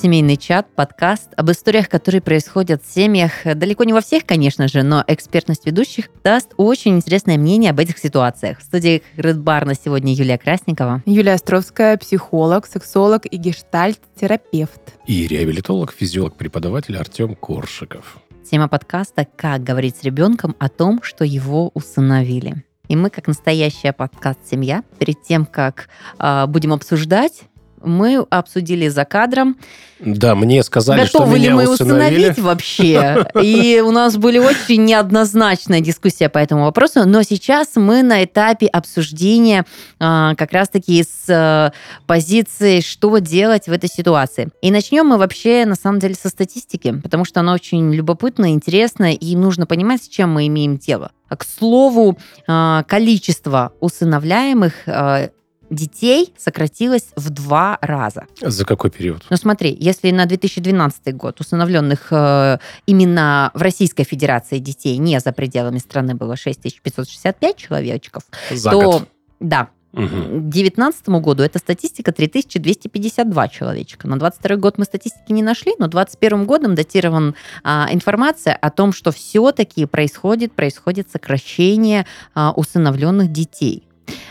Семейный чат, подкаст об историях, которые происходят в семьях. Далеко не во всех, конечно же, но экспертность ведущих даст очень интересное мнение об этих ситуациях. В студии Red Bar на сегодня Юлия Красникова. Юлия Островская, психолог, сексолог и гештальт-терапевт. И реабилитолог, физиолог, преподаватель Артем Коршиков. Тема подкаста «Как говорить с ребенком о том, что его усыновили». И мы, как настоящая подкаст-семья, перед тем, как э, будем обсуждать мы обсудили за кадром. Да, мне сказали, Готовы что меня ли мы усыновили. усыновить вообще? И у нас были очень неоднозначная дискуссия по этому вопросу, но сейчас мы на этапе обсуждения а, как раз-таки с а, позиции, что делать в этой ситуации. И начнем мы вообще, на самом деле, со статистики, потому что она очень любопытная, интересная, и нужно понимать, с чем мы имеем дело. К слову, а, количество усыновляемых а, детей сократилось в два раза. За какой период? Ну смотри, если на 2012 год усыновленных э, именно в Российской Федерации детей не за пределами страны было 6565 человечков, За то год. да, Мгм. к 2019 году эта статистика 3252 человечка. На 22 год мы статистики не нашли, но 2021 годом датирован а, информация о том, что все-таки происходит, происходит сокращение а, усыновленных детей.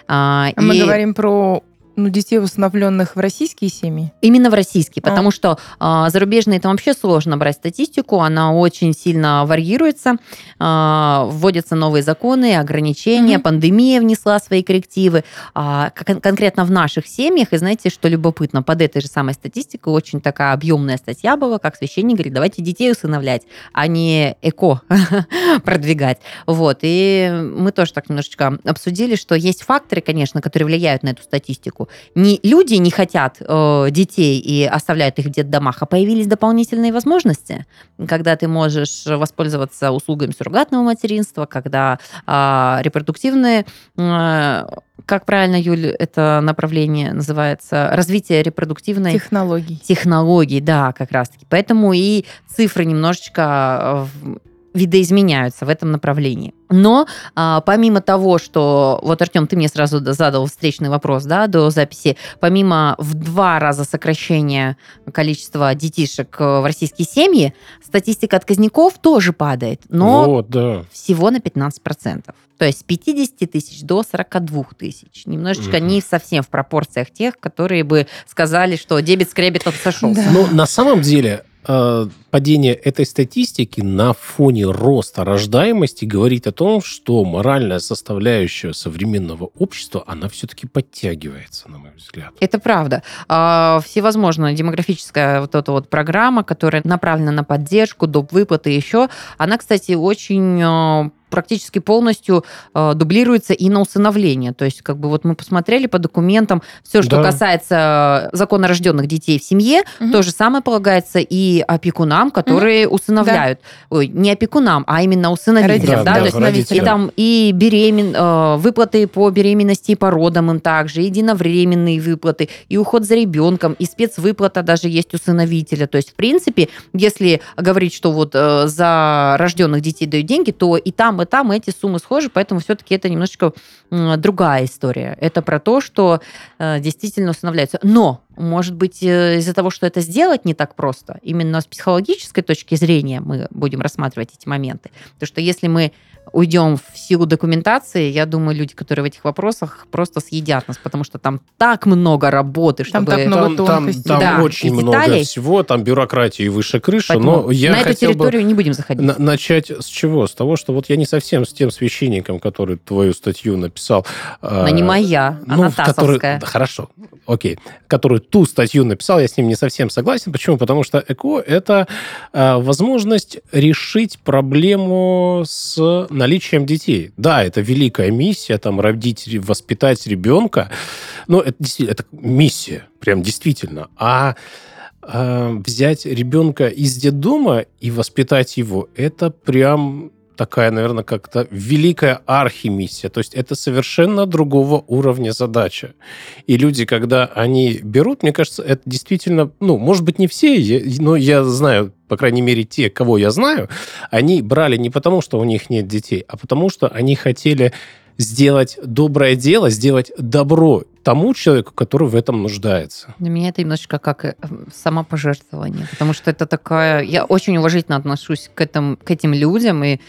А, Мы и- говорим про ну, детей, усыновленных в российские семьи. Именно в российский, А. потому что а, зарубежные там вообще сложно брать статистику, она очень сильно варьируется, а, вводятся новые законы, ограничения, Мгм. пандемия внесла свои коррективы. А, кон- конкретно в наших семьях, и знаете, что любопытно, под этой же самой статистикой очень такая объемная статья была, как священник говорит, давайте детей усыновлять, а не эко продвигать. Вот, и мы тоже так немножечко обсудили, что есть факторы, конечно, которые влияют на эту статистику. Не люди не хотят э, детей и оставляют их в детдомах, а появились дополнительные возможности, когда ты можешь воспользоваться услугами суррогатного материнства, когда а, репродуктивные, э, как правильно, Юль, это направление называется, развитие репродуктивной Технологий. технологий, да, как раз-таки. Поэтому и цифры немножечко э, видоизменяются в этом направлении. Но а, помимо того, что... Вот, Артем, ты мне сразу задал встречный вопрос, да, до записи. Помимо в два раза сокращения количества детишек э, в российские семьи, статистика отказников тоже падает, но Вот, да. всего на 15%. То есть с 50 тысяч до 42 тысяч. Немножечко Мгм. не совсем в пропорциях тех, которые бы сказали, что дебет с кребетом сошелся. Да. Но на самом деле э, падение этой статистики на фоне роста рождаемости говорит о том, что моральная составляющая современного общества, она все-таки подтягивается, на мой взгляд. Это правда. А, Всевозможная демографическая вот эта вот программа, которая направлена на поддержку, доп. выплаты еще, она, кстати, очень э, практически полностью э, дублируется и на усыновление. То есть, как бы вот мы посмотрели по документам, все, что Да. касается законно рожденных детей в семье, Мгм. то же самое полагается и опекунам, которые усыновляют. Ой, не опекунам, а именно усыновителям. Родителям, да, да, то есть родителям. и там и беремен, э, выплаты по беременности и по родам им также, и единовременные выплаты, и уход за ребенком, и спецвыплата даже есть усыновителя. То есть, в принципе, если говорить, что вот э, за рожденных детей дают деньги, то и там, и там эти суммы схожи, поэтому все-таки это немножечко другая история. Это про то, что э, действительно усыновляются. Но, может быть, э, из-за того, что это сделать не так просто, именно с психологической точки зрения мы будем рассматривать эти моменты. Потому что если мы уйдем в силу документации, я думаю, люди, которые в этих вопросах, просто съедят нас, потому что там так много работы, Там чтобы... так много Там, там, тонкостей. там Да, очень много всего, там бюрократии выше крыши, Поэтому но я на эту хотел бы территорию не будем заходить. на- начать с чего? С того, что вот я не совсем с тем священником, который твою статью написал. Она э, не моя, а ну, который, хорошо, окей, который ту статью написал, я с ним не совсем согласен. Почему? Потому что ЭКО – это э, возможность решить проблему с наличием детей. Да, это великая миссия, там, родить, воспитать ребенка, но это это миссия, прям действительно. А э, взять ребенка из детдома и воспитать его, это прям такая, наверное, как-то великая архимиссия. То есть это совершенно другого уровня задача. И люди, когда они берут, мне кажется, это действительно, ну, может быть, не все, но я знаю, по крайней мере, те, кого я знаю, они брали не потому, что у них нет детей, а потому что они хотели сделать доброе дело, сделать добро тому человеку, который в этом нуждается. Для меня это немножечко как э, самопожертвование, потому что это такая... Я очень уважительно отношусь к, этому, к этим людям, и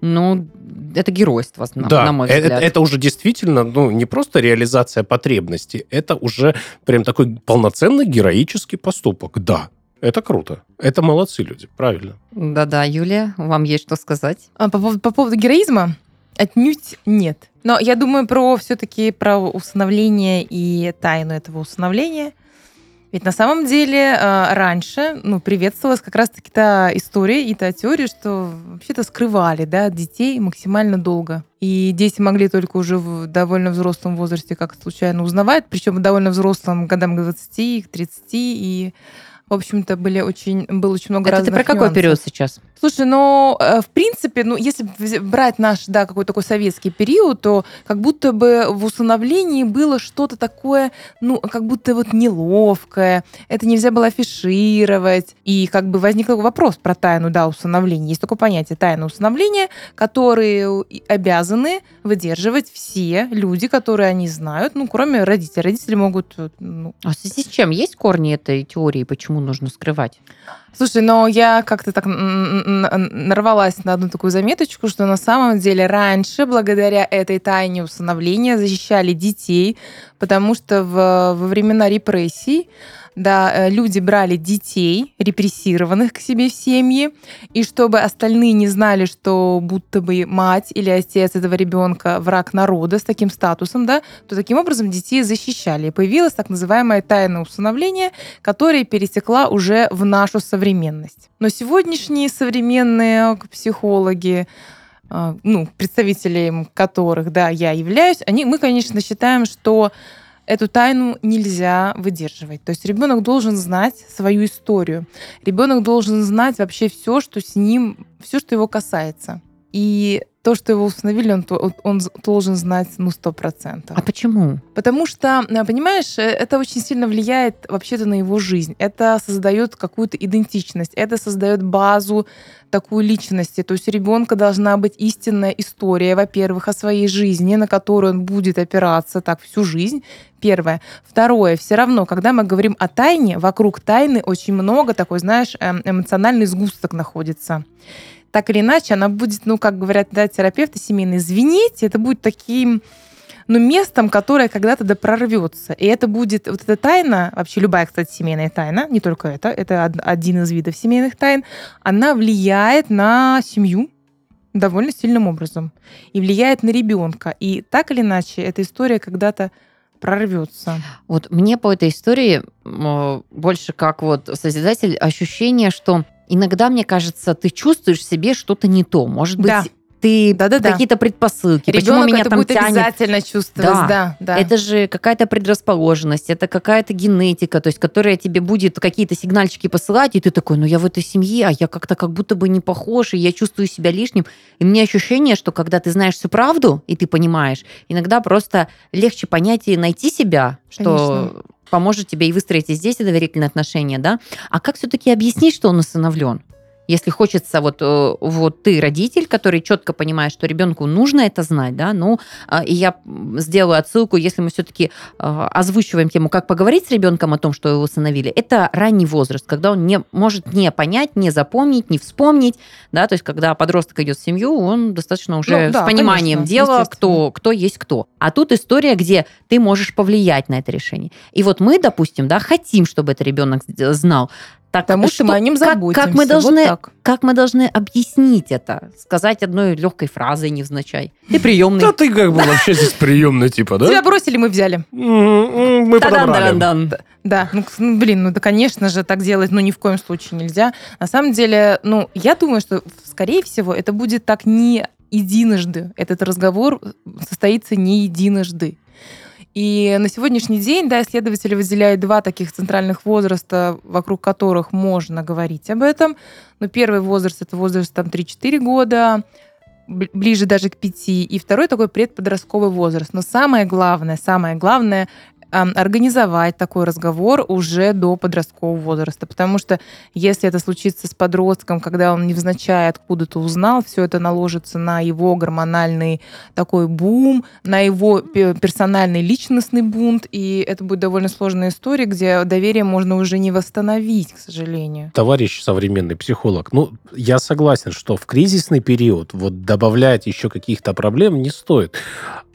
ну, это геройство, на, да, на мой э, взгляд. Это, это уже действительно, ну, не просто реализация потребностей, это уже прям такой полноценный героический поступок. Да, это круто. Это молодцы люди, правильно. Да-да, Юлия, вам есть что сказать? А по, поводу, по поводу героизма? Отнюдь нет. Но я думаю про все-таки про усыновление и тайну этого усыновления. Ведь на самом деле э, раньше ну, приветствовалась как раз-таки та история и та теория, что вообще-то скрывали да, детей максимально долго. И дети могли только уже в довольно взрослом возрасте как случайно узнавать, причем в довольно взрослом годам к 20, к 30, и в общем-то, были очень, было очень много Это ты разных про какой нюансов. период сейчас? Слушай, ну, э, в принципе, ну, если брать наш, да, какой-то такой советский период, то как будто бы в усыновлении было что-то такое, ну, как будто вот неловкое, это нельзя было афишировать, и как бы возник такой вопрос про тайну, да, усыновления. Есть такое понятие тайна усыновления, которые обязаны выдерживать все люди, которые они знают, ну, кроме родителей. Родители могут, э, ну, А в связи с чем? Есть корни этой теории, почему нужно скрывать? Слушай, но я как-то так нарвалась на одну такую заметочку, что на самом деле раньше, благодаря этой тайне усыновления, защищали детей, потому что в, во времена репрессий да, э, люди брали детей, репрессированных к себе в семьи, и чтобы остальные не знали, что будто бы мать или отец этого ребенка враг народа с таким статусом, да, то таким образом детей защищали. И появилась так называемая тайна усыновления, которая перетекла уже в нашу современность. Но сегодняшние современные психологи, э, ну, представителем которых, да, я являюсь, они, мы, конечно, считаем, что эту тайну нельзя выдерживать. То есть ребенок должен знать свою историю. Ребенок должен знать вообще все, что с ним, все, что его касается. И то, что его установили, он, он должен знать, ну, сто процентов. А почему? Потому что, э, понимаешь, э, это очень сильно влияет вообще-то на его жизнь. Это создает какую-то идентичность, это создает базу такую личности. То есть у ребенка должна быть истинная история, во-первых, о своей жизни, на которую он будет опираться так всю жизнь. Первое. Второе. Все равно, когда мы говорим о тайне, вокруг тайны очень много такой, знаешь, эм, эмоциональный сгусток находится так или иначе, она будет, ну, как говорят да, терапевты семейные, звенеть, это будет таким ну, местом, которое когда-то да прорвется. И это будет, вот эта тайна, вообще любая, кстати, семейная тайна, не только это, это од- один из видов семейных тайн, она влияет на семью довольно сильным образом. И влияет на ребенка. И так или иначе, эта история когда-то прорвется. Вот мне по этой истории м, больше как вот созидатель ощущение, что иногда, мне кажется, ты чувствуешь в себе что-то не то. Может быть, Да. ты Да-да-да. какие-то предпосылки. Почему Ребенок меня это там будет тянет? обязательно чувствовать. Да. Да, да. Это же какая-то предрасположенность, это какая-то генетика, то есть которая тебе будет какие-то сигнальчики посылать, и ты такой, ну я в этой семье, а я как-то как будто бы не похож, и я чувствую себя лишним. И мне ощущение, что когда ты знаешь всю правду, и ты понимаешь, иногда просто легче понять и найти себя, что Конечно. Поможет тебе и выстроить и здесь доверительные отношения, да? А как все-таки объяснить, что он усыновлен? Если хочется, вот, э, вот ты родитель, который четко понимает, что ребенку нужно это знать, да, ну, а, и я сделаю отсылку, если мы все-таки озвучиваем тему, как поговорить с ребенком о том, что его усыновили, это ранний возраст, когда он не может не понять, не запомнить, не вспомнить, да, то есть когда подросток идет в семью, он достаточно уже Ну, да, с пониманием конечно, дела, кто, кто есть кто. А тут история, где ты можешь повлиять на это решение. И вот мы, допустим, да, хотим, чтобы этот ребенок знал. Так, Потому что мы о нем как- заботимся. Как, мы Вот должны, так. как мы должны объяснить это? Сказать одной легкой фразой невзначай. Ты приемный. Да ты как бы вообще здесь приемный типа, Тебя да? бросили, мы взяли. М-м, Мы подобрали. Да, ну, ну, блин, ну да, конечно же, так делать, ну, ни в коем случае нельзя. На самом деле, ну, я думаю, что, скорее всего, это будет так не единожды. Этот разговор состоится не единожды. И на сегодняшний день, да, исследователи выделяют два таких центральных возраста, вокруг которых можно говорить об этом. Ну, первый возраст — это возраст там 3-4 года, бли- ближе даже к 5. И второй такой предподростковый возраст. Но самое главное, самое главное организовать такой разговор уже до подросткового возраста. Потому что если это случится с подростком, когда он невзначай откуда-то узнал, все это наложится на его гормональный такой бум, на его персональный личностный бунт, и это будет довольно сложная история, где доверие можно уже не восстановить, к сожалению. Товарищ современный психолог, ну, я согласен, что в кризисный период вот добавлять еще каких-то проблем не стоит.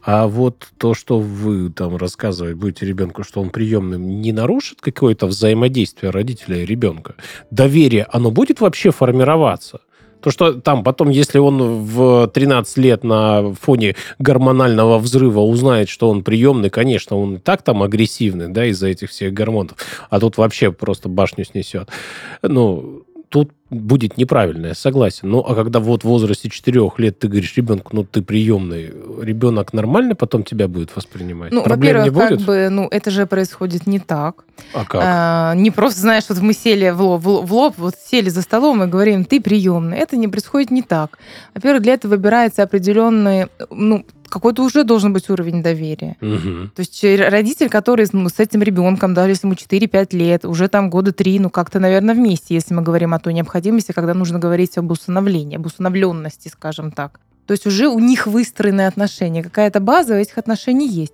А вот то, что вы там рассказывать будете ребенку, что он приемным, не нарушит какое-то взаимодействие родителя и ребенка? Доверие, оно будет вообще формироваться? То, что там потом, если он в 13 лет на фоне гормонального взрыва узнает, что он приемный, конечно, он и так там агрессивный, да, из-за этих всех гормонов, а тут вообще просто башню снесет. Ну, тут будет неправильно, я согласен. Ну, а когда вот в возрасте 4 лет ты говоришь ребенку, ну, ты приемный, ребенок нормально потом тебя будет воспринимать? Ну, Проблем не будет? как бы, ну, это же происходит не так. А как? А, не просто, знаешь, вот мы сели в лоб, в лоб, вот сели за столом и говорим, ты приемный. Это не происходит не так. Во-первых, для этого выбирается определенный, ну, какой-то уже должен быть уровень доверия. Угу. То есть родитель, который ну, с этим ребенком, даже если ему 4-5 лет, уже там года 3, ну как-то, наверное, вместе, если мы говорим о той необходимости, когда нужно говорить об усыновлении, об усыновленности, скажем так. То есть уже у них выстроены отношения, какая-то база этих отношений есть.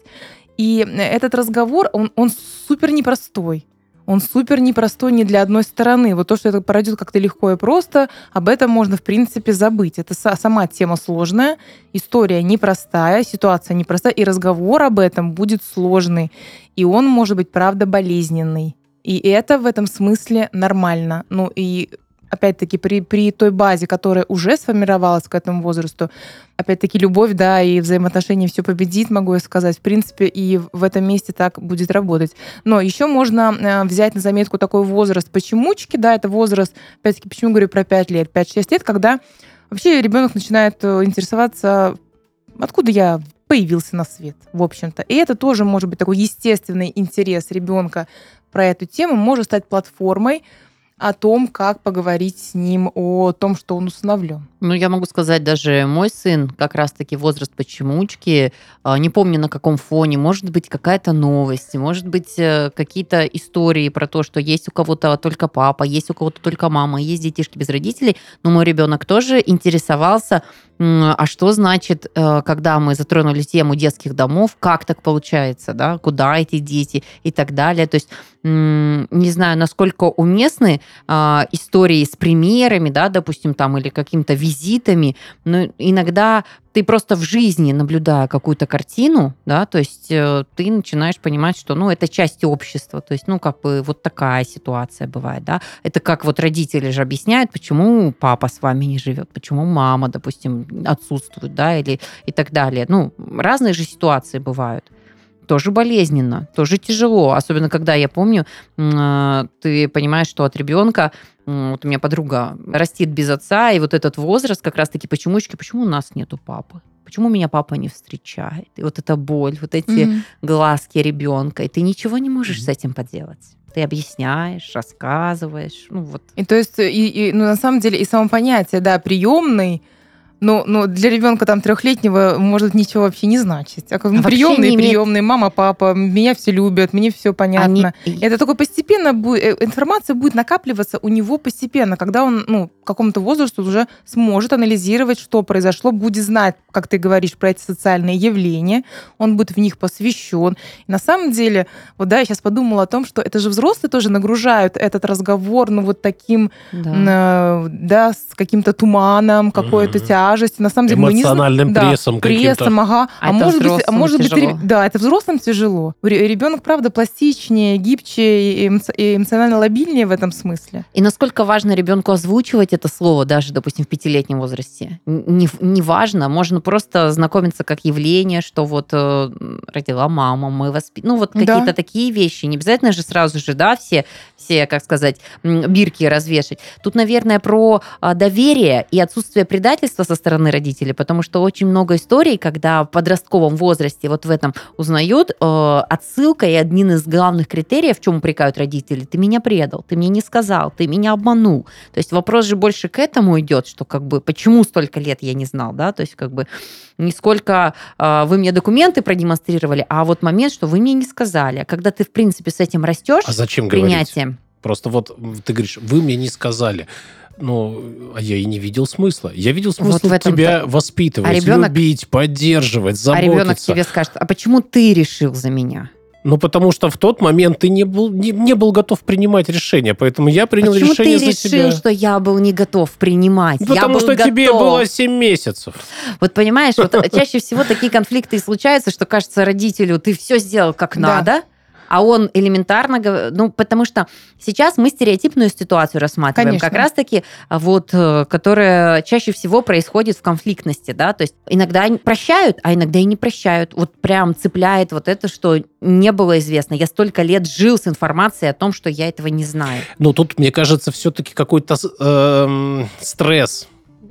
И э, этот разговор, он, он супер непростой он супер непростой ни для одной стороны. Вот то, что это пройдет как-то легко и просто, об этом можно, в принципе, забыть. Это сама тема сложная, история непростая, ситуация непростая, и разговор об этом будет сложный. И он может быть, правда, болезненный. И это в этом смысле нормально. Ну и опять-таки, при, при той базе, которая уже сформировалась к этому возрасту, опять-таки, любовь, да, и взаимоотношения все победит, могу я сказать. В принципе, и в этом месте так будет работать. Но еще можно э, взять на заметку такой возраст почемучки, да, это возраст, опять-таки, почему говорю про 5 лет? 5-6 лет, когда вообще ребенок начинает э, интересоваться, откуда я появился на свет, в общем-то. И это тоже может быть такой естественный интерес ребенка про эту тему, может стать платформой, о том, как поговорить с ним о том, что он усыновлен. Ну, я могу сказать, даже мой сын, как раз-таки возраст почемучки, а, не помню на каком фоне, может быть, какая-то новость, может быть, э, какие-то истории про то, что есть у кого-то только папа, есть у кого-то только мама, есть детишки без родителей, но мой ребенок тоже интересовался, а что значит, э, когда мы затронули тему детских домов, как так получается, да, куда эти дети и так далее. То есть не знаю, насколько уместны а, истории с примерами, да, допустим, там, или какими-то визитами, но иногда ты просто в жизни, наблюдая какую-то картину, да, то есть э, ты начинаешь понимать, что, ну, это часть общества, то есть, ну, как бы вот такая ситуация бывает, да. Это как вот родители же объясняют, почему папа с вами не живет, почему мама, допустим, отсутствует, да, или и так далее. Ну, разные же ситуации бывают тоже болезненно, тоже тяжело. Особенно, когда я помню, э, ты понимаешь, что от ребенка, вот у меня подруга растит без отца, и вот этот возраст как раз-таки почемучки, почему у нас нету папы? Почему меня папа не встречает? И вот эта боль, вот эти mm-hmm. глазки ребенка, и ты ничего не можешь mm-hmm. с этим поделать ты объясняешь, рассказываешь, ну вот. И то есть, и, и, ну, на самом деле, и само понятие, да, приемный, ну, ну, для ребенка там трехлетнего может ничего вообще не значить. А как, ну, приемный, имеет... приемный, мама, папа, меня все любят, мне все понятно. Они... Это только постепенно будет, э, информация будет накапливаться у него постепенно, когда он, ну, к какому-то возрасту уже сможет анализировать, что произошло, будет знать, как ты говоришь, про эти социальные явления, он будет в них посвящен. И на самом деле, вот да, я сейчас подумала о том, что это же взрослые тоже нагружают этот разговор, ну, вот таким, да, э, да с каким-то туманом, какой-то mm-hmm тяжесть. На самом деле Эмоциональным мы не прессом да, прессом, ага. А, а может быть, а может быть, да, это взрослым тяжело. Ребенок, правда, пластичнее, гибче и эмоционально лобильнее в этом смысле. И насколько важно ребенку озвучивать это слово, даже, допустим, в пятилетнем возрасте? Не, не важно, можно просто знакомиться как явление, что вот э, родила мама, мы воспитываем. Ну, вот какие-то да. такие вещи. Не обязательно же сразу же, да, все, все, как сказать, бирки развешать. Тут, наверное, про а, доверие и отсутствие предательства со стороны родителей, потому что очень много историй, когда в подростковом возрасте вот в этом узнают, э, отсылка и один из главных критериев, в чем упрекают родители, ты меня предал, ты мне не сказал, ты меня обманул. То есть вопрос же больше к этому идет, что как бы почему столько лет я не знал, да, то есть как бы не сколько э, вы мне документы продемонстрировали, а вот момент, что вы мне не сказали. Когда ты, в принципе, с этим растешь, А зачем принятием, говорить? Просто вот ты говоришь, вы мне не сказали. Ну, а я и не видел смысла. Я видел смысл Вот в этом-то- тебя воспитывать, А ребенок- любить, поддерживать, а заботиться. ребенок тебе скажет, а почему ты решил за меня? Ну, потому что в тот момент ты не был, не, не был готов принимать решение, поэтому я принял почему решение ты за решил, тебя. что я был не готов принимать? Ну, я Потому был что тебе готов. было 7 месяцев. Вот понимаешь, вот чаще всего такие конфликты и случаются, что кажется родителю, ты все сделал как надо, а он элементарно, ну, потому что сейчас мы стереотипную ситуацию рассматриваем, Конечно. как раз-таки, а, вот, э, которая чаще всего происходит в конфликтности, да, то есть иногда они прощают, а иногда и не прощают. Вот прям цепляет вот это, что не было известно. Я столько лет жил с информацией о том, что я этого не знаю. Но тут, мне кажется, все-таки какой-то эм, стресс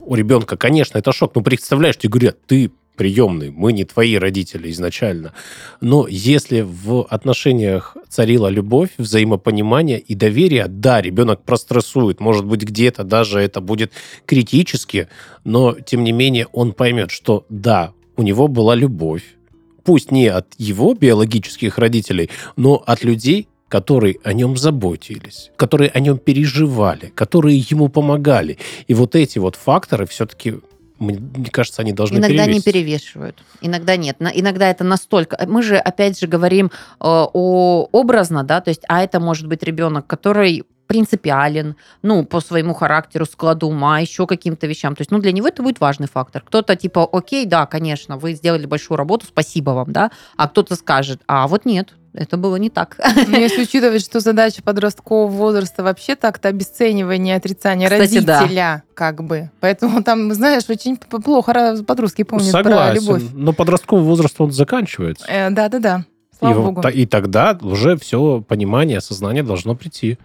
у ребенка. Конечно, это шок. Ну, представляешь, тебе говорят, ты приемный, мы не твои родители изначально. Но если в отношениях царила любовь, взаимопонимание и доверие, да, ребенок прострессует, может быть, где-то даже это будет критически, но, тем не менее, он поймет, что да, у него была любовь, пусть не от его биологических родителей, но от людей, которые о нем заботились, которые о нем переживали, которые ему помогали. И вот эти вот факторы все-таки, мне кажется, они должны Иногда не перевесить. перевешивают, иногда нет. Иногда это настолько... Мы же, опять же, говорим э, о образно, да, то есть, а это может быть ребенок, который принципиален, ну, по своему характеру, складу ума, еще каким-то вещам. То есть, ну, для него это будет важный фактор. Кто-то типа, окей, да, конечно, вы сделали большую работу, спасибо вам, да, а кто-то скажет, а вот нет, это было не так. Но если учитывать, что задача подросткового возраста вообще так-то обесценивание и отрицание Кстати, да. родителя, как бы. Поэтому там, знаешь, очень плохо подростки помнят про Согласен. любовь. Но подростковый возраст, он заканчивается. Э, Да-да-да. и, Слава вот богу. и тогда уже все понимание, осознание должно прийти.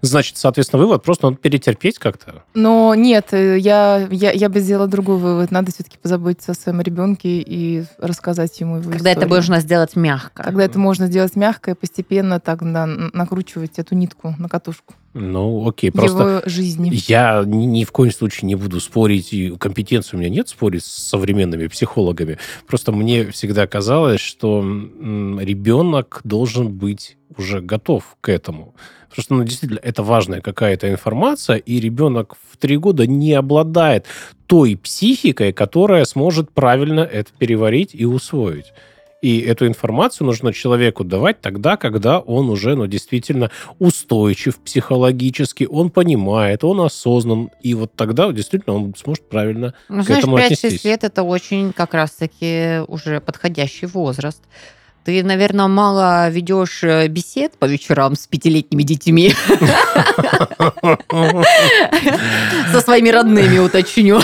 Значит, соответственно, вывод просто надо перетерпеть как-то. Но нет, э, я, я, я бы сделала другой вывод. Надо все-таки позаботиться о своем ребенке и рассказать ему его Когда это историю. можно сделать мягко. Когда это можно сделать мягко и постепенно так да, накручивать эту нитку на катушку Ну, окей, просто... его жизни. Я ни, ни в коем случае не буду спорить, и компетенции у меня нет спорить с современными психологами. Просто мне всегда казалось, что ребенок должен быть уже готов к этому. Потому что, ну, действительно, это важная какая-то информация, и ребенок в три года не обладает той психикой, которая сможет правильно это переварить и усвоить. И эту информацию нужно человеку давать тогда, когда он уже, ну, действительно устойчив психологически, он понимает, он осознан, и вот тогда действительно он сможет правильно Ну, к знаешь, этому 5-6 отнестись. лет это очень как раз-таки уже подходящий возраст. Ты, наверное, мало ведешь э, бесед по вечерам с пятилетними детьми. Со своими родными, уточню.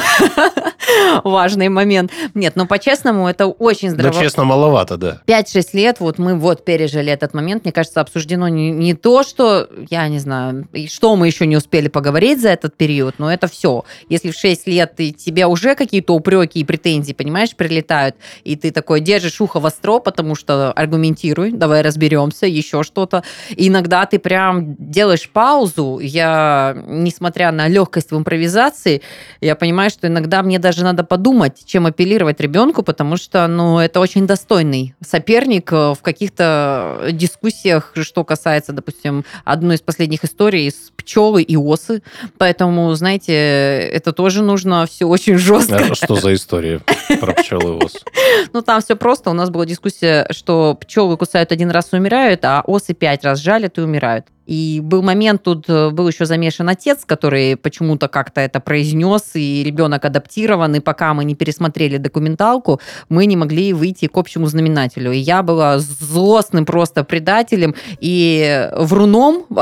Важный момент. Нет, ну по-честному, это очень Да, здорово. честно, маловато, да. 5-6 лет, вот мы вот пережили этот момент. Мне кажется, обсуждено не, не то, что, я не знаю, что мы еще не успели поговорить за этот период, но это все. Если в 6 лет ты, тебе уже какие-то упреки и претензии, понимаешь, прилетают, и ты такой держишь ухо востро, потому что аргументируй, давай разберемся, еще что-то. И иногда ты прям делаешь паузу. Я, несмотря на легкость в импровизации, я понимаю, что иногда мне даже надо подумать, чем апеллировать ребенку, потому что, ну, это очень достойный соперник э, в каких-то дискуссиях, что касается, допустим, одной из последних историй с пчелы и осы. Поэтому, знаете, это тоже нужно все очень жестко. А что за история про пчелы и ос? Ну, там все просто. У нас была дискуссия, что пчелы кусают один раз и умирают, а осы пять раз жалят и умирают. И был момент, тут э, был еще замешан отец, который почему-то как-то это произнес, и ребенок адаптирован, и пока мы не пересмотрели документалку, мы не могли выйти к общему знаменателю. И я была злостным просто предателем и вруном,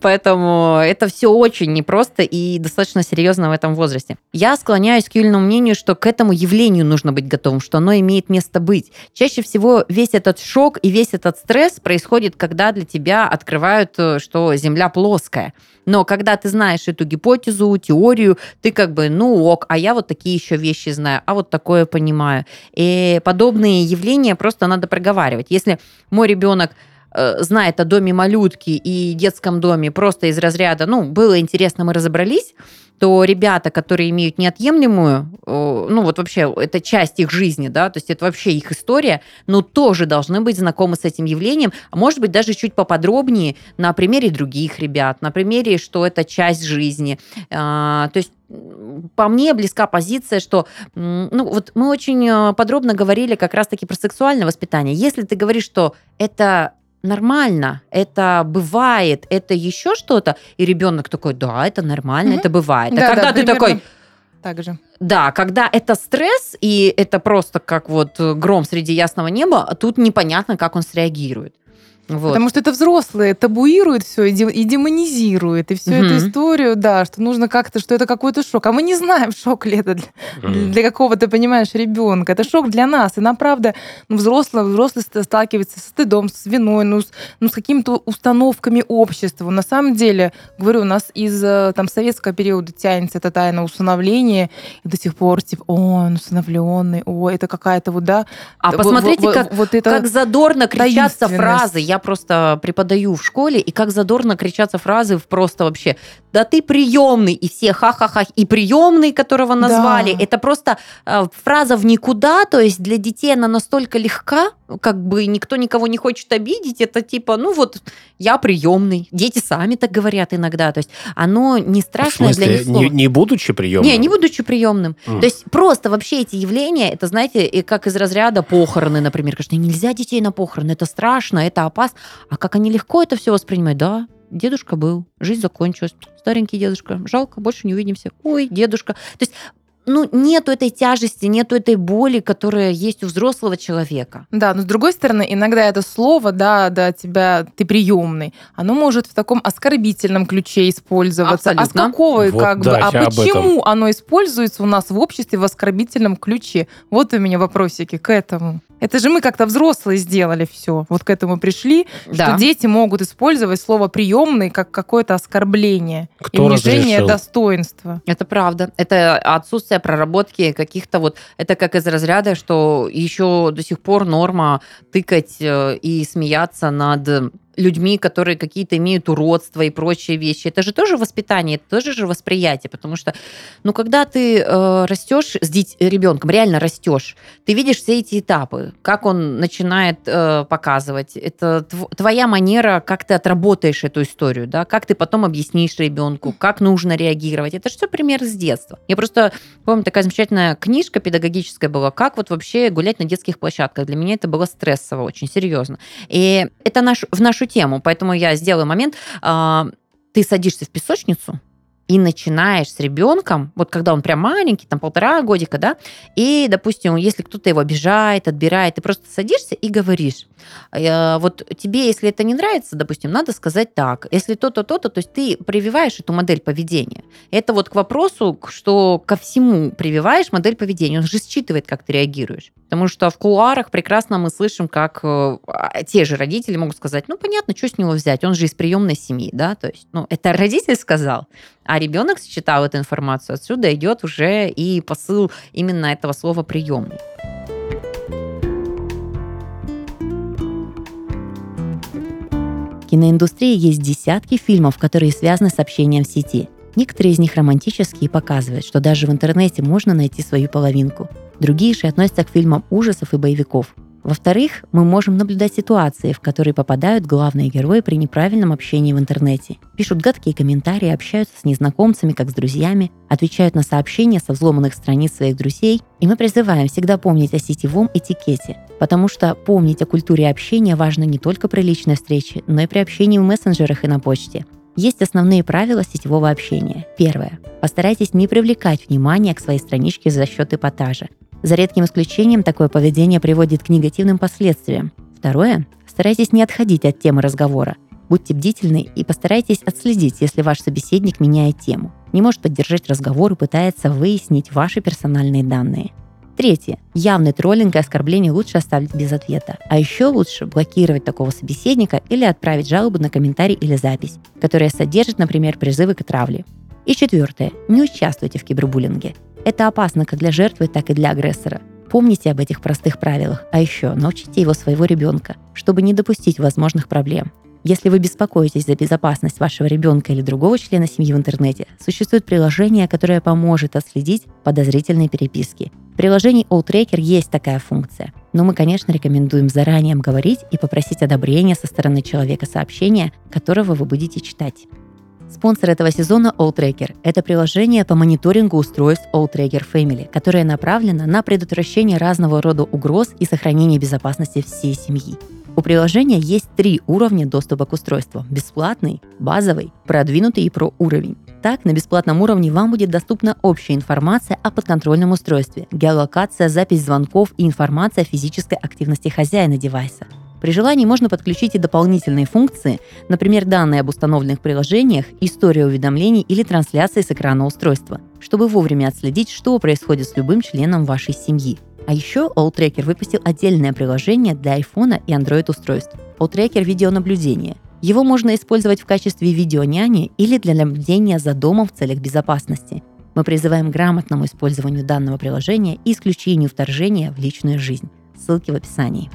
Поэтому это все очень непросто и достаточно серьезно в этом возрасте. Я склоняюсь к Юлиному мнению, что к этому явлению нужно быть готовым, что оно имеет место быть. Чаще всего весь этот шок и весь этот стресс происходит, когда для тебя открывают, э, что Земля плоская. Но когда ты знаешь эту гипотезу, теорию, ты как бы, ну ок, а я вот такие еще вещи знаю, а вот такое понимаю. И подобные явления просто надо проговаривать. Если мой ребенок знает о доме малютки и детском доме просто из разряда, ну, было интересно, мы разобрались, то ребята, которые имеют неотъемлемую, ну вот вообще это часть их жизни, да, то есть это вообще их история, но тоже должны быть знакомы с этим явлением, а может быть даже чуть поподробнее на примере других ребят, на примере, что это часть жизни. А, то есть по мне близка позиция, что ну, вот мы очень э, подробно говорили как раз-таки про сексуальное воспитание. Если ты говоришь, что это нормально, это бывает, это еще что-то, и ребенок такой, да, это нормально, угу. это бывает. А да, когда да, ты такой, так же. Да, когда это стресс, и это просто как вот гром среди ясного неба, тут непонятно, как он среагирует. Вот. Потому что это взрослые табуируют все и, и демонизируют, и всю угу. эту историю, да, что нужно как-то, что это какой-то шок. А мы не знаем, шок ли это для, угу. для какого-то, понимаешь, ребенка. Это шок для нас. И нам, правда, ну, взрослый, взрослый сталкивается с стыдом, с виной, ну, с, ну, с какими-то установками общества. На самом деле, говорю, у нас из э, там, советского периода тянется это тайное усыновление, и до сих пор, типа, о, он усыновленный, о, это какая-то вот, да. А посмотрите, вот, как, вот это как задорно кричатся фразы. Я просто преподаю в школе, и как задорно кричатся фразы в просто вообще «да ты приемный», и все ха-ха-ха, и приемный, которого назвали. Да. Это просто э, фраза в никуда, то есть для детей она настолько легка, как бы никто никого не хочет обидеть, это типа, ну вот, я приемный. Дети сами так говорят иногда, то есть оно не в смысле, для них Не, не будучи приемным? Не, не будучи приемным. Mm. То есть просто вообще эти явления, это, знаете, и как из разряда похороны, например, что нельзя детей на похороны, это страшно, это опасно. А как они легко это все воспринимают, да, дедушка был, жизнь закончилась, старенький дедушка, жалко, больше не увидимся. Ой, дедушка. То есть ну, нету этой тяжести, нету этой боли, которая есть у взрослого человека. Да, но с другой стороны, иногда это слово, да, да, тебя, ты приемный, оно может в таком оскорбительном ключе использоваться. Абсолютно. А с какого, вот, как да, бы, а почему оно используется у нас в обществе в оскорбительном ключе? Вот у меня вопросики к этому. Это же мы как-то взрослые сделали все. Вот к этому пришли, да. что дети могут использовать слово приемный как какое-то оскорбление Кто и унижение разрешил? достоинства. Это правда. Это отсутствие проработки каких-то вот... Это как из разряда, что еще до сих пор норма тыкать э, и смеяться над людьми, которые какие-то имеют уродство и прочие вещи. Это же тоже воспитание, это тоже же восприятие, потому что, ну, когда ты э, растешь с дит- ребенком, реально растешь, ты видишь все эти этапы, как он начинает э, показывать. Это тв- твоя манера, как ты отработаешь эту историю, да, как ты потом объяснишь ребенку, как нужно реагировать. Это же все пример с детства. Я просто помню, такая замечательная книжка педагогическая была, как вот вообще гулять на детских площадках. Для меня это было стрессово, очень серьезно. И это наш, в нашу тему, поэтому я сделаю момент. А, ты садишься в песочницу, и начинаешь с ребенком, вот когда он прям маленький, там полтора годика, да, и, допустим, если кто-то его обижает, отбирает, ты просто садишься и говоришь, «Э, вот тебе, если это не нравится, допустим, надо сказать так, если то-то, то-то, то есть ты прививаешь эту модель поведения. Это вот к вопросу, что ко всему прививаешь модель поведения, он же считывает, как ты реагируешь. Потому что в кулуарах прекрасно мы слышим, как э, а, те же родители могут сказать, ну, понятно, что с него взять, он же из приемной семьи, да, то есть, ну, это родитель сказал, а ребенок считал эту информацию, отсюда идет уже и посыл именно этого слова приемный. Киноиндустрии есть десятки фильмов, которые связаны с общением в сети. Некоторые из них романтические и показывают, что даже в интернете можно найти свою половинку. Другие же относятся к фильмам ужасов и боевиков. Во-вторых, мы можем наблюдать ситуации, в которые попадают главные герои при неправильном общении в интернете. Пишут гадкие комментарии, общаются с незнакомцами, как с друзьями, отвечают на сообщения со взломанных страниц своих друзей. И мы призываем всегда помнить о сетевом этикете, потому что помнить о культуре общения важно не только при личной встрече, но и при общении в мессенджерах и на почте. Есть основные правила сетевого общения. Первое. Постарайтесь не привлекать внимание к своей страничке за счет эпатажа. За редким исключением такое поведение приводит к негативным последствиям. Второе. Старайтесь не отходить от темы разговора. Будьте бдительны и постарайтесь отследить, если ваш собеседник меняет тему, не может поддержать разговор и пытается выяснить ваши персональные данные. Третье. Явный троллинг и оскорбление лучше оставить без ответа. А еще лучше блокировать такого собеседника или отправить жалобу на комментарий или запись, которая содержит, например, призывы к травле. И четвертое. Не участвуйте в кибербуллинге. Это опасно как для жертвы, так и для агрессора. Помните об этих простых правилах, а еще научите его своего ребенка, чтобы не допустить возможных проблем. Если вы беспокоитесь за безопасность вашего ребенка или другого члена семьи в интернете, существует приложение, которое поможет отследить подозрительные переписки. В приложении AllTracker есть такая функция. Но мы, конечно, рекомендуем заранее обговорить и попросить одобрения со стороны человека сообщения, которого вы будете читать. Спонсор этого сезона AllTracker – это приложение по мониторингу устройств AllTracker Family, которое направлено на предотвращение разного рода угроз и сохранение безопасности всей семьи. У приложения есть три уровня доступа к устройству – бесплатный, базовый, продвинутый и про уровень. Так, на бесплатном уровне вам будет доступна общая информация о подконтрольном устройстве, геолокация, запись звонков и информация о физической активности хозяина девайса – при желании можно подключить и дополнительные функции, например, данные об установленных приложениях, история уведомлений или трансляции с экрана устройства, чтобы вовремя отследить, что происходит с любым членом вашей семьи. А еще AllTracker выпустил отдельное приложение для iPhone и Android устройств – AllTracker видеонаблюдение. Его можно использовать в качестве видеоняни или для наблюдения за домом в целях безопасности. Мы призываем к грамотному использованию данного приложения и исключению вторжения в личную жизнь. Ссылки в описании.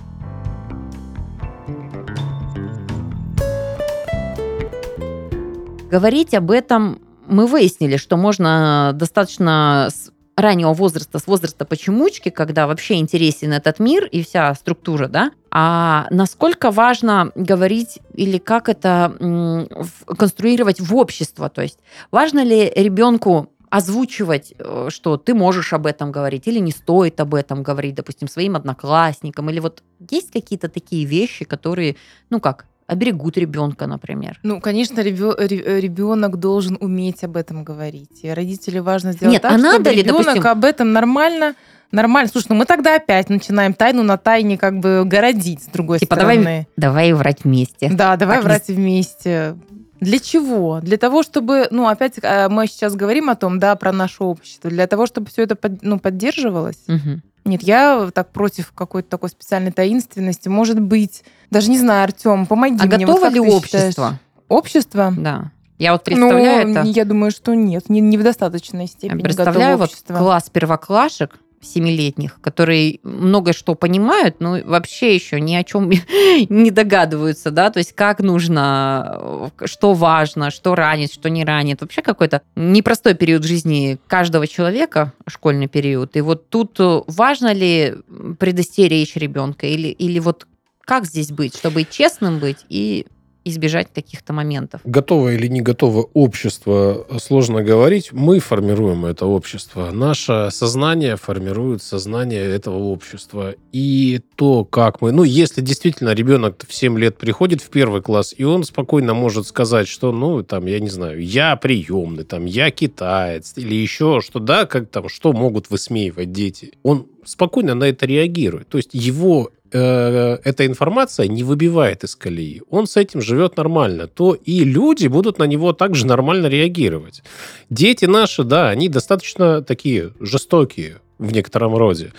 Говорить об этом мы выяснили, что можно достаточно с раннего возраста, с возраста почемучки, когда вообще интересен этот мир и вся структура, да, а насколько важно говорить или как это конструировать в общество, то есть важно ли ребенку озвучивать, э, что ты можешь об этом говорить или не стоит об этом говорить, допустим, своим одноклассникам, или вот есть какие-то такие вещи, которые, ну как, оберегут ребенка, например. Ну, конечно, ребенок должен уметь об этом говорить. И родители важно сделать Нет, так, а надо чтобы ли, ребенок допустим... об этом нормально Нормально. Слушай, ну мы тогда опять начинаем тайну на тайне как бы городить, с другой типа, стороны. Давай, давай врать вместе. Да, давай так врать не... вместе. Для чего? Для того, чтобы, ну, опять э, мы сейчас говорим о том, да, про наше общество, для того, чтобы все это под, ну, поддерживалось. Угу. Нет, я так против какой-то такой специальной таинственности. Может быть, даже не знаю, Артем, помоги а мне. А готово вот ли общество? Считаешь? Общество? Да. Я вот представляю ну, это. Я думаю, что нет, не, не в достаточной степени. Я представляю вот класс первоклашек, семилетних, которые многое что понимают, но вообще еще ни о чем не догадываются, да, то есть как нужно, что важно, что ранит, что не ранит. Вообще какой-то непростой период жизни каждого человека, школьный период. И вот тут важно ли предостеречь ребенка или, или вот как здесь быть, чтобы честным быть и избежать каких-то моментов. Готово или не готово общество, сложно говорить. Мы формируем это общество. Наше сознание формирует сознание этого общества. И то, как мы... Ну, если действительно ребенок в 7 лет приходит в первый класс, и он спокойно может сказать, что, ну, там, я не знаю, я приемный, там, я китаец, или еще что, да, как там, что могут высмеивать дети. Он спокойно на это реагирует. То есть его э, эта информация не выбивает из колеи. Он с этим живет нормально. То и люди будут на него также нормально реагировать. Дети наши, да, они достаточно такие жестокие в некотором роде.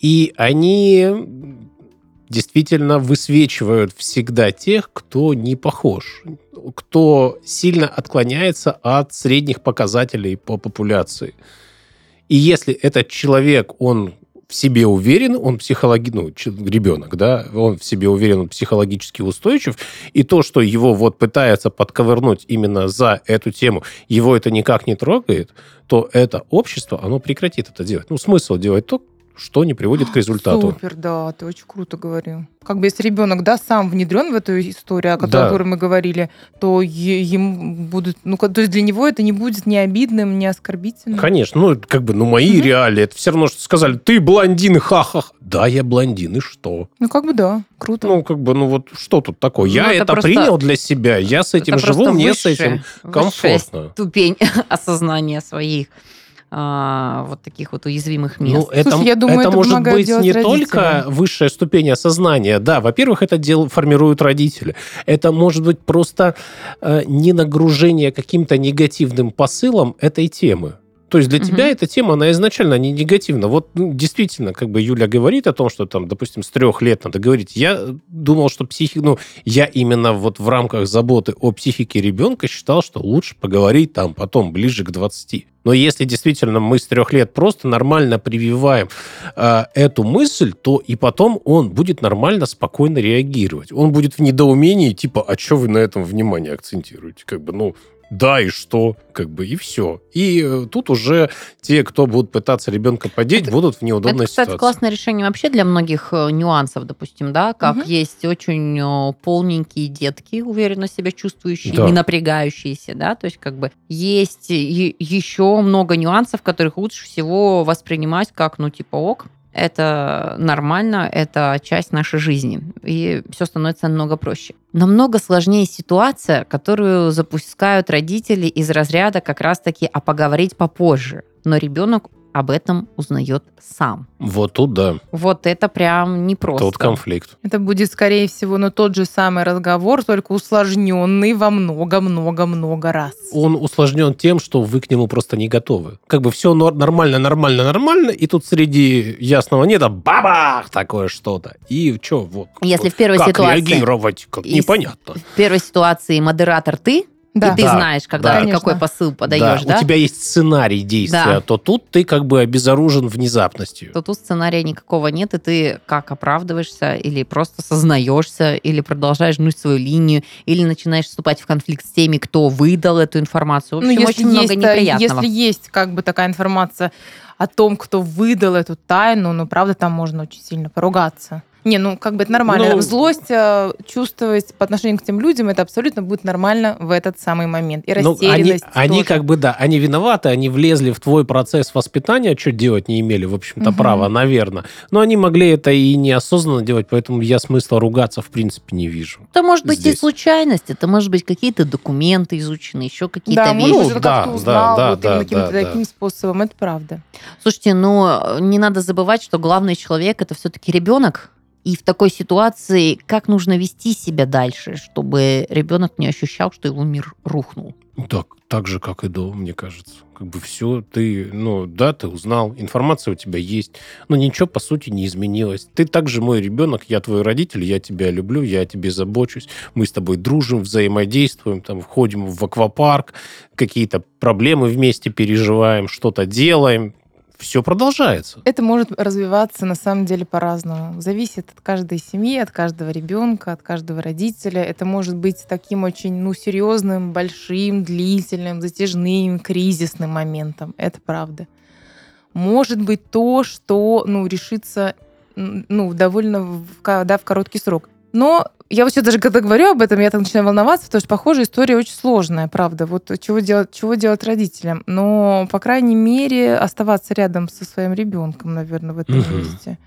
И они действительно высвечивают всегда тех, кто не похож, кто сильно отклоняется от средних показателей по популяции. И если этот человек, он в себе уверен, он психологи... ну, ребенок, да, он в себе уверен, он психологически устойчив, и то, что его вот пытается подковырнуть именно за эту тему, его это никак не трогает, то это общество, оно прекратит это делать. Ну, смысл делать то, что не приводит к результату. Супер, да, ты очень круто говорил. Как бы если ребенок, да, сам внедрен в эту историю, о которой да. мы говорили, то ему будут, ну, то есть для него это не будет ни обидным, ни оскорбительным. Конечно, ну, как бы, ну, мои угу. реалии, это все равно, что сказали, ты блондин, ха-ха. Да, я блондин, и что? Ну, как бы, да, круто. Ну, как бы, ну, вот что тут такое? Ну, я это, это просто... принял для себя, я с этим это живу, мне с этим комфортно. ступень осознания своих а, вот таких вот уязвимых мест. Ну, это, Слушай, я думаю, это, это может быть не родители. только высшая ступень осознания. Да, во-первых, это дел, формируют родители. Это может быть просто э, не нагружение каким-то негативным посылом этой темы. То есть для Мгм. тебя эта тема, она изначально не негативна. Вот ну, действительно, как бы Юля говорит о том, что там, допустим, с трех лет надо говорить. Я думал, что психика... Ну, я именно вот в рамках заботы о психике ребенка считал, что лучше поговорить там потом, ближе к 20. Но если действительно мы с трех лет просто нормально прививаем э, эту мысль, то и потом он будет нормально, спокойно реагировать. Он будет в недоумении, типа, а что вы на этом внимание акцентируете? Как бы, ну, да, и что? Как бы, и все. И э, тут уже те, кто будут пытаться ребенка подеть, Это- будут в неудобной Это, кстати, ситуации. классное решение вообще для многих э, нюансов, допустим, да, как Мгм. есть очень э, полненькие детки, уверенно себя чувствующие, Да. не напрягающиеся, да, то есть как бы есть еще много нюансов, которых лучше всего воспринимать как, ну, типа, ок, это нормально, это часть нашей жизни, и все становится намного проще. Намного сложнее ситуация, которую запускают родители из разряда как раз-таки «а поговорить попозже», но ребенок об этом узнает сам. Вот тут, да, Вот это прям непросто. тот конфликт. Это будет, скорее всего, ну, тот же самый разговор, только усложненный во много-много-много раз. Он усложнен тем, что вы к нему просто не готовы. Как бы все нормально, нормально, нормально, и тут среди ясного неда бабах такое что-то. И что, вот. Если вот в первой как ситуации- реагировать, как Из- непонятно. В первой ситуации модератор ты, Да. и ты Да, знаешь, когда да. ты какой посыл подаешь, да? у тебя есть сценарий действия, Да. то тут ты как бы обезоружен внезапностью. то тут сценария никакого нет, и ты как оправдываешься, или просто сознаешься, или продолжаешь гнуть свою линию, или начинаешь вступать в конфликт с теми, кто выдал эту информацию. В Ну, общем, если очень много есть, э, неприятного. Если есть как бы такая информация о том, кто выдал эту тайну, ну, правда, там можно очень сильно поругаться. Не, ну, как бы это нормально. Ну- Злость э, чувствовать по отношению к тем людям, это абсолютно будет нормально в этот самый момент. И Ну, они, растерянность они тоже. как бы, да, они виноваты, они влезли в твой процесс воспитания, что делать не имели, в общем-то, Мгм. права, наверное. Но они могли это и неосознанно делать, поэтому я смысла ругаться, в принципе, не вижу. Это может быть здесь. и случайность, это может быть какие-то документы изучены, еще какие-то Да, вещи. Ну, да, да, узнал да, вот да, именно да, да. таким способом. Это правда. Слушайте, но не надо забывать, что главный человек это все-таки ребенок. И в такой ситуации как нужно вести себя дальше, чтобы ребенок не ощущал, что его мир рухнул. Так, так же, как и до, мне кажется. Как бы все, ты, ну, да, ты узнал, информация у тебя есть, но ничего, по сути, не изменилось. Ты также мой ребенок, я твой родитель, я тебя люблю, я о тебе забочусь, мы с тобой дружим, взаимодействуем, там, входим в аквапарк, какие-то проблемы вместе переживаем, что-то делаем, все продолжается. Это может развиваться на самом деле по-разному. Зависит от каждой семьи, от каждого ребенка, от каждого родителя. Это может быть таким очень ну, серьезным, большим, длительным, затяжным, кризисным моментом. Это правда. Может быть то, что ну, решится ну, довольно в, да, в короткий срок. Но я сейчас даже когда говорю об этом, я так начинаю волноваться, потому что, похоже, история очень сложная, правда. Вот чего делать, чего делать родителям. Но, по крайней мере, оставаться рядом со своим ребенком, наверное, в этом Мгм. месте.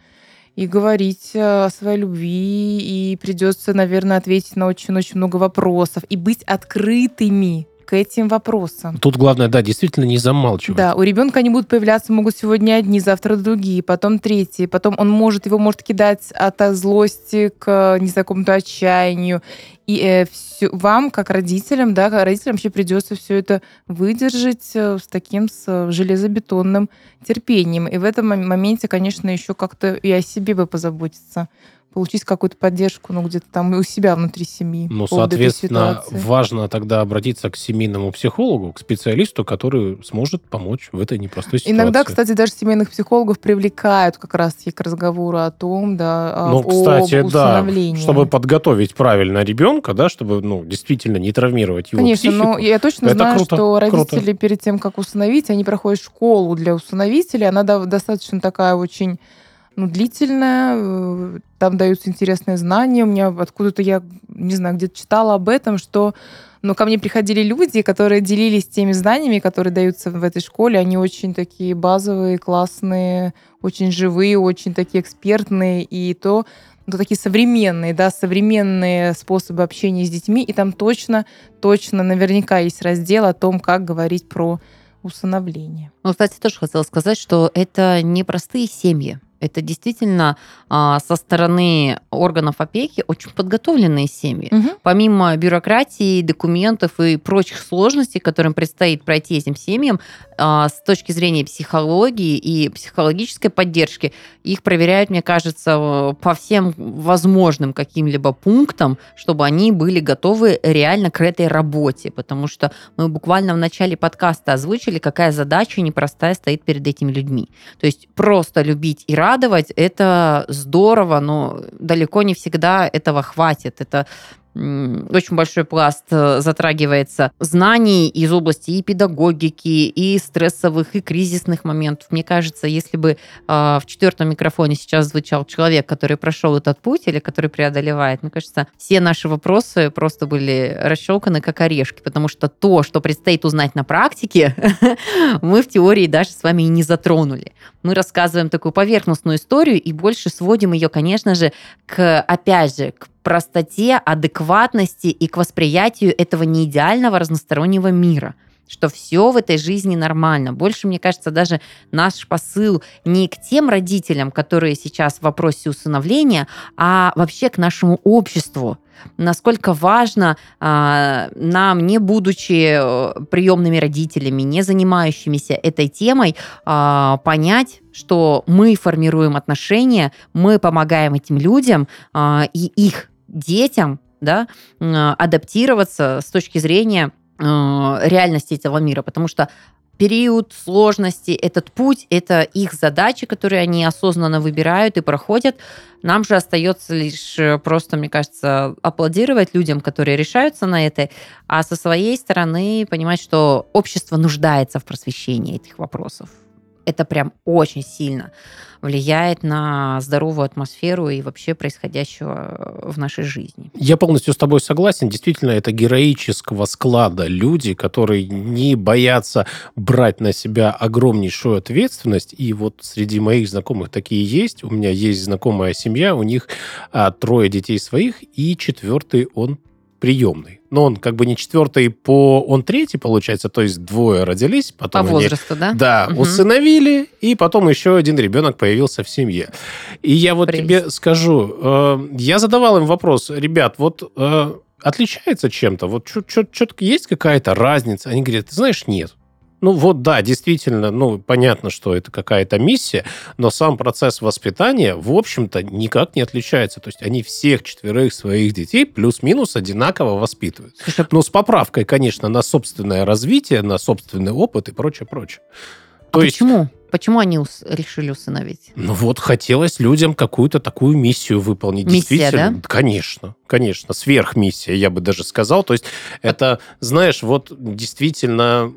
И говорить э, о своей любви, и придется, наверное, ответить на очень-очень много вопросов, и быть открытыми к этим вопросам. Тут главное, да, действительно не замалчивать. Да, у ребенка они будут появляться, могут сегодня одни, завтра другие, потом третьи, потом он может, его может кидать от злости к, не знаю, какому-то отчаянию. И э, всё- вам, как родителям, да, родителям вообще придется все это выдержать э, с таким с э, железобетонным терпением. И в этом мом- моменте, конечно, еще как-то и о себе бы позаботиться получить какую-то поддержку, ну, где-то там у себя внутри семьи. Ну, соответственно, важно тогда обратиться к семейному психологу, к специалисту, который сможет помочь в этой непростой ситуации. Иногда, кстати, даже семейных психологов привлекают как раз-таки к разговору о том, да, Ну, об кстати, да, усыновлении. чтобы подготовить правильно ребенка, да, чтобы, ну, действительно не травмировать его Конечно, психику. но я точно Это знаю, круто, что круто. родители перед тем, как усыновить, они проходят школу для усыновителей. Она да- достаточно такая очень ну, длительная, э, там даются интересные знания. У меня откуда-то я, не знаю, где-то читала об этом, что ну, ко мне приходили люди, которые делились теми знаниями, которые даются в этой школе. Они очень такие базовые, классные, очень живые, очень такие экспертные. И то, ну, такие современные, да, современные способы общения с детьми. И там точно, точно, наверняка есть раздел о том, как говорить про усыновление. Ну, кстати, тоже хотела сказать, что это непростые семьи. Это действительно а, со стороны органов опеки очень подготовленные семьи. Мгм. Помимо бюрократии, документов и прочих сложностей, которым предстоит пройти этим семьям, а, с точки зрения психологии и психологической поддержки, их проверяют, мне кажется, по всем возможным каким-либо пунктам, чтобы они были готовы реально к этой работе. Потому что мы буквально в начале подкаста озвучили, какая задача непростая стоит перед этими людьми. То есть просто любить и радовать – это здорово, но далеко не всегда этого хватит. Это очень большой пласт э, затрагивается знаний из области и педагогики, и стрессовых, и кризисных моментов. Мне кажется, если бы а, в четвертом микрофоне сейчас звучал человек, который прошел этот путь или который преодолевает, мне кажется, все наши вопросы просто были расщелканы как орешки, потому что то, что предстоит узнать на практике, мы в теории даже с вами и не затронули. Мы рассказываем такую поверхностную историю и больше сводим ее, конечно же, к, опять же, к простоте, адекватности и к восприятию этого неидеального разностороннего мира что все в этой жизни нормально. Больше, мне кажется, даже наш посыл не к тем родителям, которые сейчас в вопросе усыновления, а вообще к нашему обществу. Насколько важно а, нам, не будучи э, приемными родителями, не занимающимися этой темой, а, понять, что мы формируем отношения, мы помогаем этим людям а, и их детям да, адаптироваться с точки зрения э, реальности этого мира, потому что период сложности, этот путь, это их задачи, которые они осознанно выбирают и проходят. Нам же остается лишь э, просто, мне кажется, аплодировать людям, которые решаются на это, а со своей стороны понимать, что общество нуждается в просвещении этих вопросов. Это прям очень сильно влияет на здоровую атмосферу и вообще происходящего в нашей жизни. Я полностью с тобой согласен. Действительно, это героического склада люди, которые не боятся брать на себя огромнейшую ответственность. И вот среди моих знакомых такие есть. У меня есть знакомая семья, у них а, трое детей своих, и четвертый он приемный. Но он как бы не четвертый по... Он третий, получается, то есть двое родились, По потом они возрасту, да? Да, Мгм. усыновили, и потом еще один ребенок появился в семье. И я вот Прелесть. тебе скажу, э, я задавал им вопрос, ребят, вот э, отличается чем-то? Вот что-то есть какая-то разница? Они говорят, ты знаешь, нет. Ну вот да, действительно, ну понятно, что это какая-то миссия, но сам процесс воспитания, в общем-то, никак не отличается. То есть они всех четверых своих детей плюс-минус одинаково воспитывают. Слушай, Ну, с поправкой, конечно, на собственное развитие, на собственный опыт и прочее, прочее. а почему? Почему они ус- решили усыновить? Ну вот, хотелось людям какую-то такую миссию выполнить. Миссия, Действительно, конечно, конечно, сверхмиссия, я бы даже сказал. То есть это, знаешь, вот действительно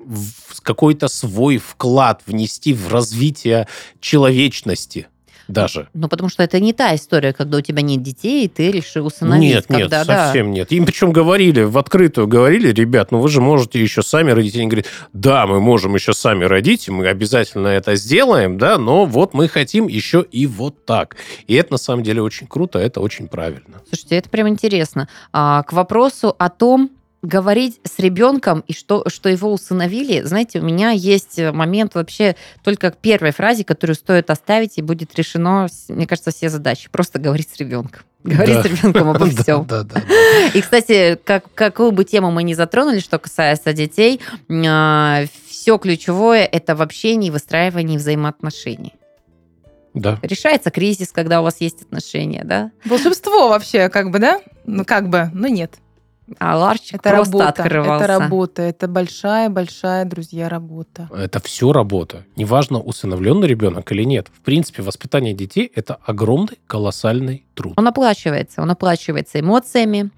какой-то свой вклад внести в развитие человечности даже. Ну, потому что это не та история, когда у тебя нет детей, и ты решил усыновить. Нет, нет, когда, да. совсем нет. Им причем говорили, в открытую говорили, ребят, ну вы же можете еще сами родить. Они говорят, да, мы можем еще сами родить, мы обязательно это сделаем, да, но вот мы хотим еще и вот так. И это на самом деле очень круто, это очень правильно. Слушайте, это прям интересно. А, к вопросу о том, говорить с ребенком и что, что его усыновили, знаете, у меня есть момент вообще только к первой фразе, которую стоит оставить, и будет решено, мне кажется, все задачи. Просто говорить с ребенком. Говорить Да. с ребенком обо Да, всем. Да, да. И, кстати, как, какую бы тему мы ни затронули, что касается детей, все ключевое – это в общении и выстраивании взаимоотношений. Да. Решается кризис, когда у вас есть отношения, да? Волшебство вообще, как бы, да? Ну, как бы, но нет. А ларчик Это просто работа. открывался. Это работа. Это большая-большая, друзья, работа. Это все работа. Неважно, усыновленный ребенок или нет. В принципе, воспитание детей – это огромный, колоссальный труд. Он оплачивается. Он оплачивается эмоциями,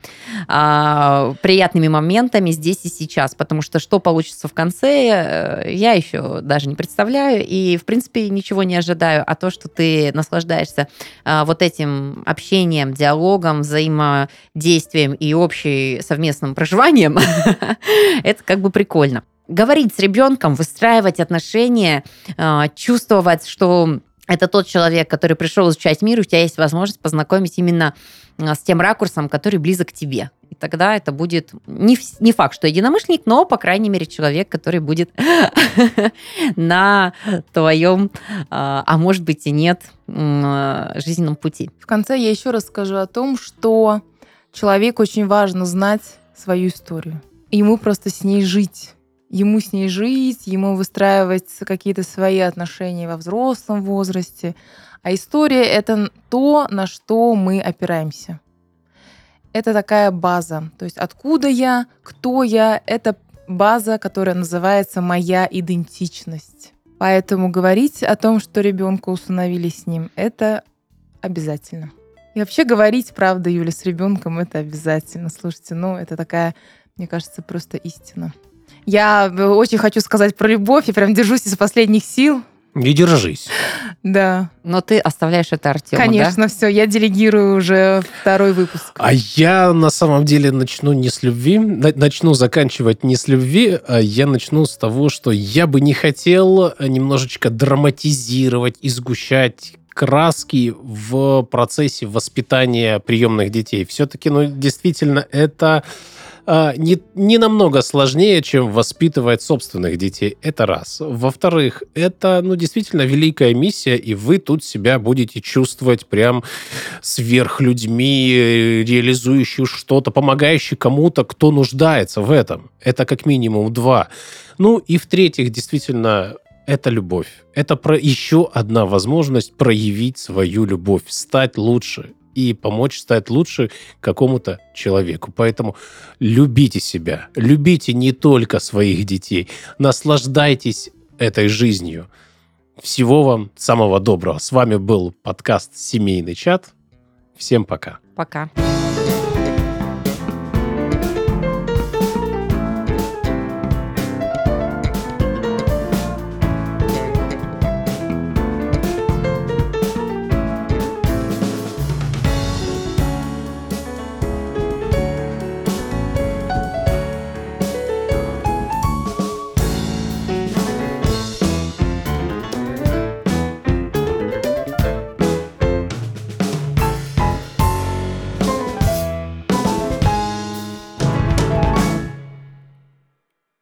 а, приятными моментами здесь и сейчас. Потому что что получится в конце, э, я еще даже не представляю. И, в принципе, ничего не ожидаю. А то, что ты наслаждаешься а, вот этим общением, диалогом, взаимодействием и общей совместным проживанием, это как бы прикольно. Говорить с ребенком, выстраивать отношения, а, чувствовать, что это тот человек, который пришел изучать мир, у тебя есть возможность познакомить именно а, с тем ракурсом, который близок к тебе. И тогда это будет не, не факт, что единомышленник, но, по крайней мере, человек, который будет на твоем, а, а может быть и нет, жизненном пути. В конце я еще раз скажу о том, что человеку очень важно знать свою историю. Ему просто с ней жить ему с ней жить, ему выстраивать какие-то свои отношения во взрослом возрасте. А история — это то, на что мы опираемся. Это такая база. То есть откуда я, кто я — это база, которая называется «моя идентичность». Поэтому говорить о том, что ребенка установили с ним, это обязательно. И вообще говорить, правда, Юля, с ребенком это обязательно. Слушайте, ну, это такая, мне кажется, просто истина. Я очень хочу сказать про любовь, я прям держусь из последних сил. Не держись. Да. Но ты оставляешь это Артему, Конечно, да? все, я делегирую уже второй выпуск. А я на самом деле начну не с любви, начну заканчивать не с любви, а я начну с того, что я бы не хотел немножечко драматизировать и сгущать краски в процессе воспитания приемных детей. Все-таки, ну, действительно, это а, не, не намного сложнее, чем воспитывать собственных детей. Это раз. Во-вторых, это, ну, действительно великая миссия, и вы тут себя будете чувствовать прям сверхлюдьми, реализующие что-то, помогающие кому-то, кто нуждается в этом. Это как минимум два. Ну и в-третьих, действительно, это любовь. Это про еще одна возможность проявить свою любовь, стать лучше и помочь стать лучше какому-то человеку. Поэтому любите себя, любите не только своих детей, наслаждайтесь этой жизнью. Всего вам самого доброго. С вами был подкаст «Семейный чат». Всем пока. Пока.